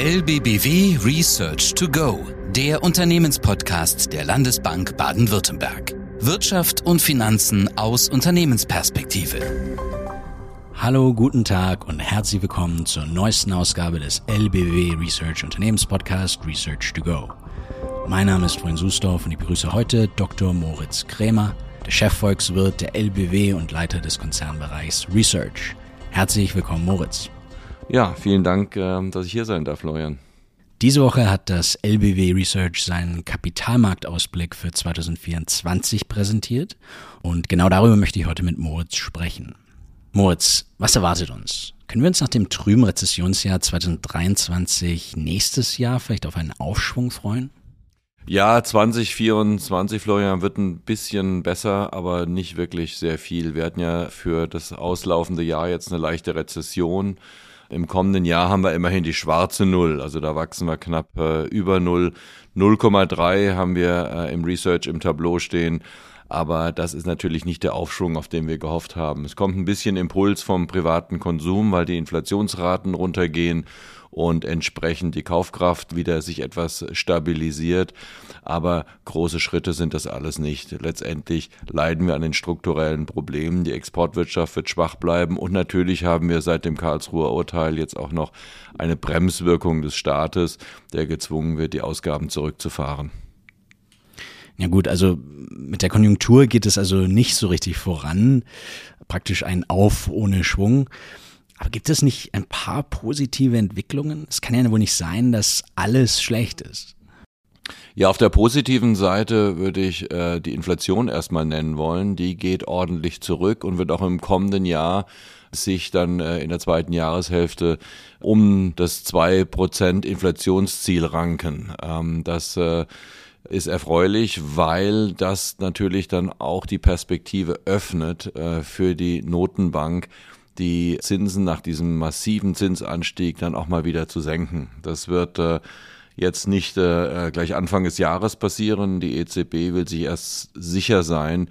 LBBW Research to Go, der Unternehmenspodcast der Landesbank Baden-Württemberg. Wirtschaft und Finanzen aus Unternehmensperspektive. Hallo, guten Tag und herzlich willkommen zur neuesten Ausgabe des LBW Research Unternehmenspodcast Research to Go. Mein Name ist Freund Sustorf und ich begrüße heute Dr. Moritz Krämer, der Chefvolkswirt der LBW und Leiter des Konzernbereichs Research. Herzlich willkommen, Moritz. Ja, vielen Dank, ähm, dass ich hier sein darf, Florian. Diese Woche hat das LBW Research seinen Kapitalmarktausblick für 2024 präsentiert und genau darüber möchte ich heute mit Moritz sprechen. Moritz, was erwartet uns? Können wir uns nach dem trüben Rezessionsjahr 2023 nächstes Jahr vielleicht auf einen Aufschwung freuen? Ja, 2024, Florian, wird ein bisschen besser, aber nicht wirklich sehr viel. Wir hatten ja für das auslaufende Jahr jetzt eine leichte Rezession. Im kommenden Jahr haben wir immerhin die schwarze Null, also da wachsen wir knapp äh, über Null. 0,3 haben wir äh, im Research im Tableau stehen. Aber das ist natürlich nicht der Aufschwung, auf den wir gehofft haben. Es kommt ein bisschen Impuls vom privaten Konsum, weil die Inflationsraten runtergehen und entsprechend die Kaufkraft wieder sich etwas stabilisiert. Aber große Schritte sind das alles nicht. Letztendlich leiden wir an den strukturellen Problemen. Die Exportwirtschaft wird schwach bleiben und natürlich haben wir seit dem Karlsruher Urteil jetzt auch noch eine Bremswirkung des Staates, der gezwungen wird, die Ausgaben zurückzufahren. Ja gut, also mit der Konjunktur geht es also nicht so richtig voran. Praktisch ein Auf ohne Schwung. Aber gibt es nicht ein paar positive Entwicklungen? Es kann ja wohl nicht sein, dass alles schlecht ist. Ja, auf der positiven Seite würde ich äh, die Inflation erstmal nennen wollen. Die geht ordentlich zurück und wird auch im kommenden Jahr sich dann äh, in der zweiten Jahreshälfte um das 2% Inflationsziel ranken. Ähm, das äh, ist erfreulich, weil das natürlich dann auch die Perspektive öffnet äh, für die Notenbank, die Zinsen nach diesem massiven Zinsanstieg dann auch mal wieder zu senken. Das wird äh, jetzt nicht äh, gleich Anfang des Jahres passieren. Die EZB will sich erst sicher sein,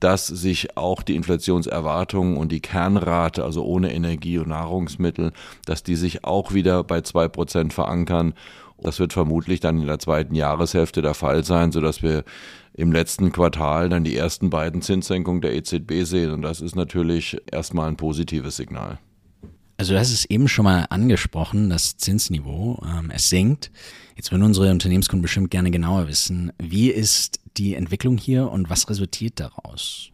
dass sich auch die Inflationserwartungen und die Kernrate, also ohne Energie und Nahrungsmittel, dass die sich auch wieder bei zwei Prozent verankern. Das wird vermutlich dann in der zweiten Jahreshälfte der Fall sein, sodass wir im letzten Quartal dann die ersten beiden Zinssenkungen der EZB sehen. Und das ist natürlich erstmal ein positives Signal. Also hast es eben schon mal angesprochen, das Zinsniveau, ähm, es sinkt. Jetzt würden unsere Unternehmenskunden bestimmt gerne genauer wissen, wie ist die Entwicklung hier und was resultiert daraus?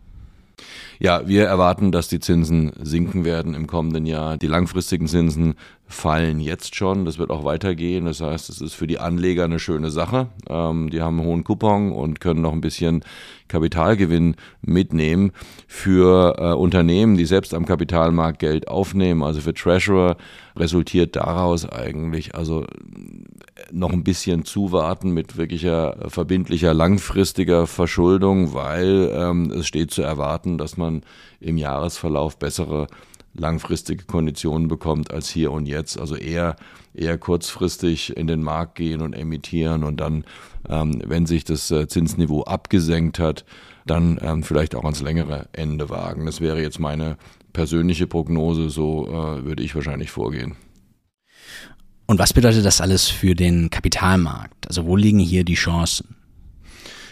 Ja, wir erwarten, dass die Zinsen sinken werden im kommenden Jahr. Die langfristigen Zinsen fallen jetzt schon. Das wird auch weitergehen. Das heißt, es ist für die Anleger eine schöne Sache. Ähm, die haben einen hohen Coupon und können noch ein bisschen Kapitalgewinn mitnehmen. Für äh, Unternehmen, die selbst am Kapitalmarkt Geld aufnehmen, also für Treasurer, resultiert daraus eigentlich also noch ein bisschen zuwarten mit wirklicher verbindlicher langfristiger Verschuldung, weil ähm, es steht zu erwarten, dass man im Jahresverlauf bessere langfristige Konditionen bekommt als hier und jetzt. Also eher, eher kurzfristig in den Markt gehen und emittieren und dann, ähm, wenn sich das äh, Zinsniveau abgesenkt hat, dann ähm, vielleicht auch ans längere Ende wagen. Das wäre jetzt meine persönliche Prognose, so äh, würde ich wahrscheinlich vorgehen. Und was bedeutet das alles für den Kapitalmarkt? Also wo liegen hier die Chancen?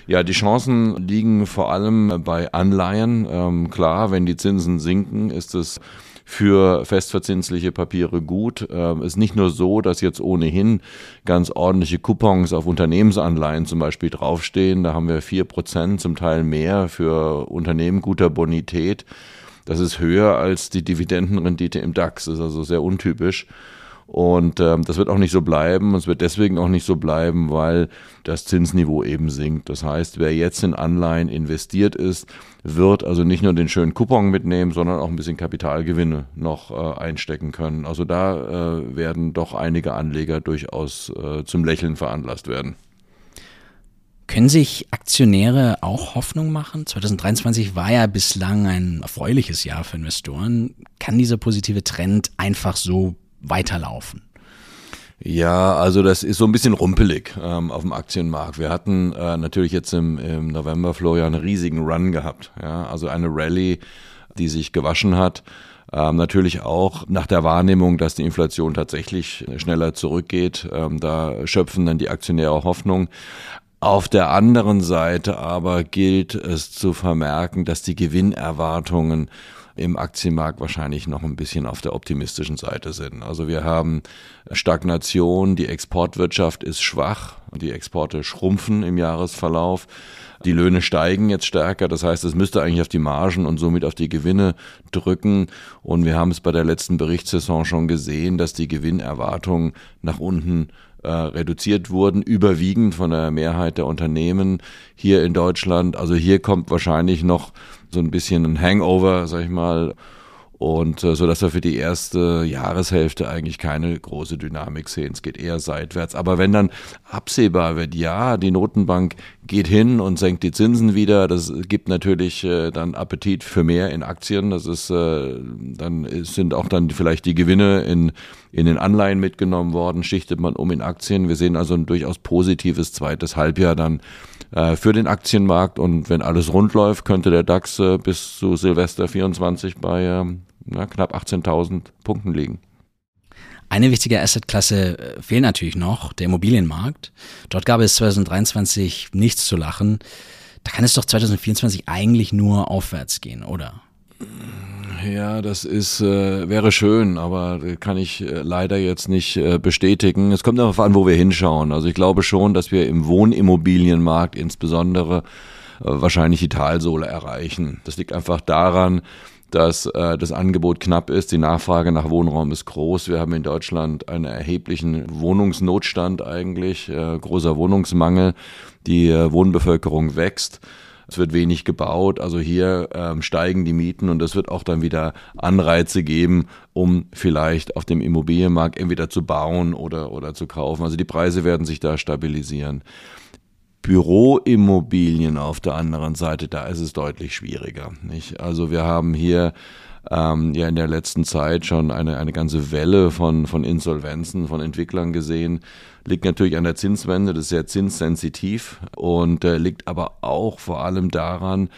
Ja, die Chancen liegen vor allem bei Anleihen. Ähm, klar, wenn die Zinsen sinken, ist es für festverzinsliche Papiere gut. Ähm, ist nicht nur so, dass jetzt ohnehin ganz ordentliche Coupons auf Unternehmensanleihen zum Beispiel draufstehen. Da haben wir vier Prozent, zum Teil mehr für Unternehmen guter Bonität. Das ist höher als die Dividendenrendite im DAX. Das ist also sehr untypisch. Und ähm, das wird auch nicht so bleiben. Es wird deswegen auch nicht so bleiben, weil das Zinsniveau eben sinkt. Das heißt, wer jetzt in Anleihen investiert ist, wird also nicht nur den schönen Coupon mitnehmen, sondern auch ein bisschen Kapitalgewinne noch äh, einstecken können. Also da äh, werden doch einige Anleger durchaus äh, zum Lächeln veranlasst werden. Können sich Aktionäre auch Hoffnung machen? 2023 war ja bislang ein erfreuliches Jahr für Investoren. Kann dieser positive Trend einfach so weiterlaufen? Ja, also das ist so ein bisschen rumpelig ähm, auf dem Aktienmarkt. Wir hatten äh, natürlich jetzt im, im November, Florian, einen riesigen Run gehabt. Ja? Also eine Rallye, die sich gewaschen hat. Ähm, natürlich auch nach der Wahrnehmung, dass die Inflation tatsächlich schneller zurückgeht. Ähm, da schöpfen dann die Aktionäre Hoffnung. Auf der anderen Seite aber gilt es zu vermerken, dass die Gewinnerwartungen im Aktienmarkt wahrscheinlich noch ein bisschen auf der optimistischen Seite sind. Also wir haben Stagnation, die Exportwirtschaft ist schwach, die Exporte schrumpfen im Jahresverlauf. Die Löhne steigen jetzt stärker, das heißt, es müsste eigentlich auf die Margen und somit auf die Gewinne drücken. Und wir haben es bei der letzten Berichtssaison schon gesehen, dass die Gewinnerwartungen nach unten äh, reduziert wurden, überwiegend von der Mehrheit der Unternehmen hier in Deutschland. Also hier kommt wahrscheinlich noch so ein bisschen ein Hangover, sag ich mal, und äh, so dass wir für die erste Jahreshälfte eigentlich keine große Dynamik sehen. Es geht eher seitwärts. Aber wenn dann absehbar wird, ja, die Notenbank geht hin und senkt die Zinsen wieder, das gibt natürlich äh, dann Appetit für mehr in Aktien. Das ist äh, dann sind auch dann vielleicht die Gewinne in in den Anleihen mitgenommen worden, schichtet man um in Aktien. Wir sehen also ein durchaus positives zweites Halbjahr dann äh, für den Aktienmarkt und wenn alles rund läuft, könnte der DAX äh, bis zu Silvester 24 bei ähm, na, knapp 18.000 Punkten liegen. Eine wichtige Assetklasse äh, fehlt natürlich noch, der Immobilienmarkt. Dort gab es 2023 nichts zu lachen. Da kann es doch 2024 eigentlich nur aufwärts gehen, oder? Ja, das ist äh, wäre schön, aber kann ich äh, leider jetzt nicht äh, bestätigen. Es kommt darauf an, wo wir hinschauen. Also ich glaube schon, dass wir im Wohnimmobilienmarkt insbesondere äh, wahrscheinlich die Talsohle erreichen. Das liegt einfach daran, dass äh, das Angebot knapp ist, die Nachfrage nach Wohnraum ist groß. Wir haben in Deutschland einen erheblichen Wohnungsnotstand eigentlich, äh, großer Wohnungsmangel. Die äh, Wohnbevölkerung wächst. Es wird wenig gebaut, also hier ähm, steigen die Mieten und das wird auch dann wieder Anreize geben, um vielleicht auf dem Immobilienmarkt entweder zu bauen oder, oder zu kaufen. Also die Preise werden sich da stabilisieren. Büroimmobilien auf der anderen Seite, da ist es deutlich schwieriger. Nicht? Also wir haben hier ähm, ja in der letzten Zeit schon eine, eine ganze Welle von, von Insolvenzen von Entwicklern gesehen. Liegt natürlich an der Zinswende, das ist sehr zinssensitiv und äh, liegt aber auch vor allem daran,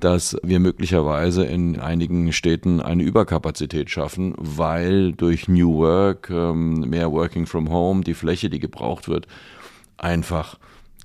dass wir möglicherweise in einigen Städten eine Überkapazität schaffen, weil durch New Work, ähm, mehr Working from Home, die Fläche, die gebraucht wird, einfach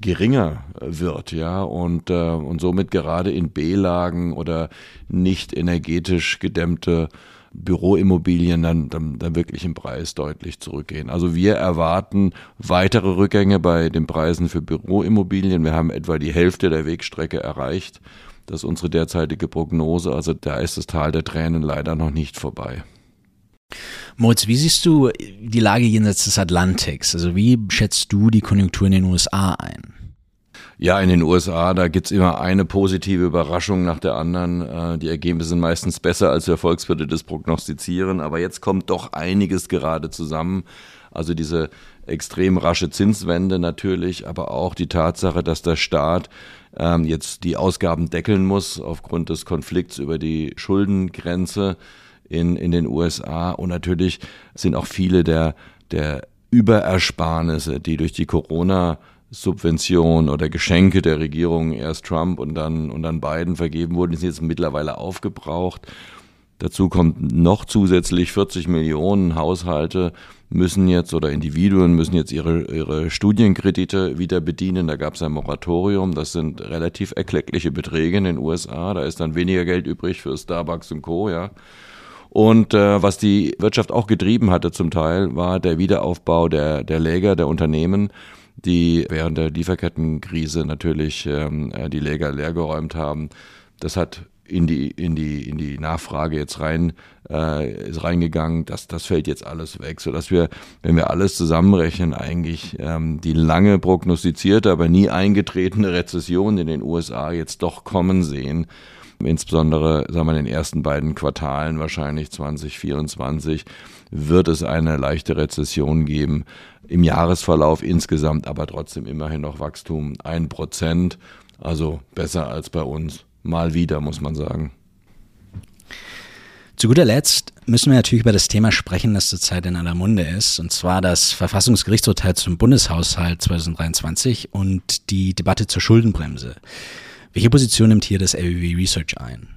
geringer wird, ja, und, äh, und somit gerade in B-Lagen oder nicht energetisch gedämmte Büroimmobilien dann, dann, dann wirklich im Preis deutlich zurückgehen. Also wir erwarten weitere Rückgänge bei den Preisen für Büroimmobilien. Wir haben etwa die Hälfte der Wegstrecke erreicht. Das ist unsere derzeitige Prognose. Also da ist das Tal der Tränen leider noch nicht vorbei. Moritz, wie siehst du die Lage jenseits des Atlantiks? Also wie schätzt du die Konjunktur in den USA ein? Ja, in den USA, da gibt's immer eine positive Überraschung nach der anderen. Äh, die Ergebnisse sind meistens besser, als wir Volkswirte das prognostizieren. Aber jetzt kommt doch einiges gerade zusammen. Also diese extrem rasche Zinswende natürlich, aber auch die Tatsache, dass der Staat ähm, jetzt die Ausgaben deckeln muss aufgrund des Konflikts über die Schuldengrenze in, in den USA. Und natürlich sind auch viele der, der Überersparnisse, die durch die Corona Subventionen oder Geschenke der Regierung, erst Trump und dann, und dann Biden vergeben wurden, sind jetzt mittlerweile aufgebraucht. Dazu kommt noch zusätzlich 40 Millionen Haushalte müssen jetzt oder Individuen müssen jetzt ihre, ihre Studienkredite wieder bedienen. Da gab es ein Moratorium. Das sind relativ erkleckliche Beträge in den USA. Da ist dann weniger Geld übrig für Starbucks und Co. Ja. Und äh, was die Wirtschaft auch getrieben hatte zum Teil, war der Wiederaufbau der, der Läger, der Unternehmen die während der Lieferkettenkrise natürlich ähm, äh, die Läger leergeräumt haben. Das hat in die, in die, in die Nachfrage jetzt rein, äh, ist reingegangen. Das, das fällt jetzt alles weg, sodass wir, wenn wir alles zusammenrechnen, eigentlich ähm, die lange prognostizierte, aber nie eingetretene Rezession in den USA jetzt doch kommen sehen. Insbesondere, sagen wir, in den ersten beiden Quartalen, wahrscheinlich 2024, wird es eine leichte Rezession geben. Im Jahresverlauf insgesamt aber trotzdem immerhin noch Wachstum. Ein Prozent, also besser als bei uns. Mal wieder, muss man sagen. Zu guter Letzt müssen wir natürlich über das Thema sprechen, das zurzeit in aller Munde ist, und zwar das Verfassungsgerichtsurteil zum Bundeshaushalt 2023 und die Debatte zur Schuldenbremse. Welche Position nimmt hier das LWW Research ein?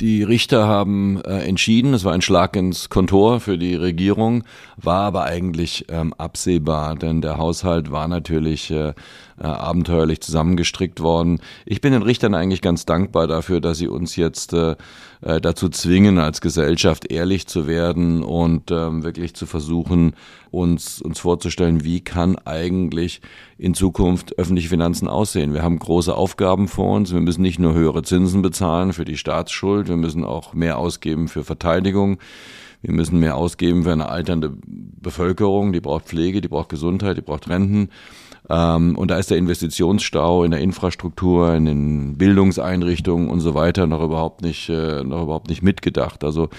Die Richter haben äh, entschieden, es war ein Schlag ins Kontor für die Regierung, war aber eigentlich ähm, absehbar, denn der Haushalt war natürlich äh, äh, abenteuerlich zusammengestrickt worden. Ich bin den Richtern eigentlich ganz dankbar dafür, dass sie uns jetzt äh, äh dazu zwingen, als Gesellschaft ehrlich zu werden und ähm, wirklich zu versuchen, uns, uns vorzustellen, wie kann eigentlich in Zukunft öffentliche Finanzen aussehen. Wir haben große Aufgaben vor uns. Wir müssen nicht nur höhere Zinsen bezahlen für die Staatsschuld, wir müssen auch mehr ausgeben für Verteidigung. Wir müssen mehr ausgeben für eine alternde Bevölkerung, die braucht Pflege, die braucht Gesundheit, die braucht Renten. Ähm, und da ist der Investitionsstau in der Infrastruktur, in den Bildungseinrichtungen und so weiter noch überhaupt nicht, äh, noch überhaupt nicht mitgedacht. Also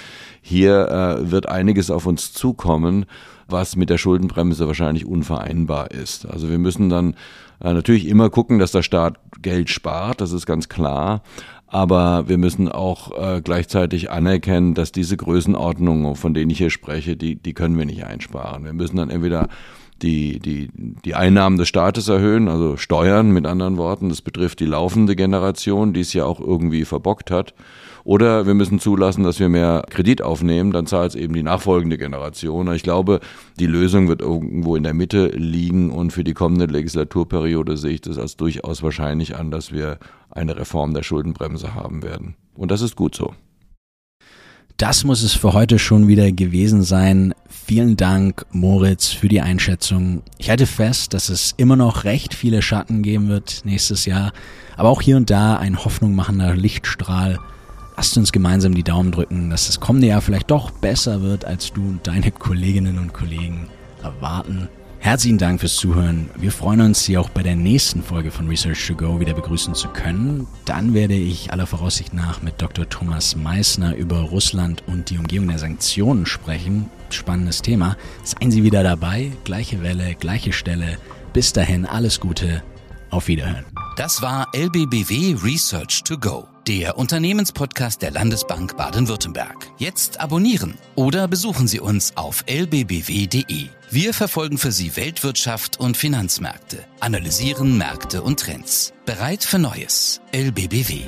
hier äh, wird einiges auf uns zukommen, was mit der Schuldenbremse wahrscheinlich unvereinbar ist. Also wir müssen dann äh, natürlich immer gucken, dass der Staat Geld spart, das ist ganz klar. Aber wir müssen auch äh, gleichzeitig anerkennen, dass diese Größenordnungen, von denen ich hier spreche, die, die können wir nicht einsparen. Wir müssen dann entweder die, die, die Einnahmen des Staates erhöhen, also Steuern mit anderen Worten. Das betrifft die laufende Generation, die es ja auch irgendwie verbockt hat. Oder wir müssen zulassen, dass wir mehr Kredit aufnehmen, dann zahlt es eben die nachfolgende Generation. Ich glaube, die Lösung wird irgendwo in der Mitte liegen und für die kommende Legislaturperiode sehe ich das als durchaus wahrscheinlich an, dass wir eine Reform der Schuldenbremse haben werden. Und das ist gut so. Das muss es für heute schon wieder gewesen sein. Vielen Dank, Moritz, für die Einschätzung. Ich halte fest, dass es immer noch recht viele Schatten geben wird nächstes Jahr, aber auch hier und da ein hoffnungmachender Lichtstrahl. Lasst uns gemeinsam die Daumen drücken, dass das kommende Jahr vielleicht doch besser wird, als du und deine Kolleginnen und Kollegen erwarten. Herzlichen Dank fürs Zuhören. Wir freuen uns, Sie auch bei der nächsten Folge von Research to Go wieder begrüßen zu können. Dann werde ich aller Voraussicht nach mit Dr. Thomas Meissner über Russland und die Umgehung der Sanktionen sprechen. Spannendes Thema. Seien Sie wieder dabei. Gleiche Welle, gleiche Stelle. Bis dahin alles Gute. Auf Wiederhören. Das war LBBW Research to Go, der Unternehmenspodcast der Landesbank Baden-Württemberg. Jetzt abonnieren oder besuchen Sie uns auf lbbw.de. Wir verfolgen für Sie Weltwirtschaft und Finanzmärkte, analysieren Märkte und Trends. Bereit für Neues. LBBW.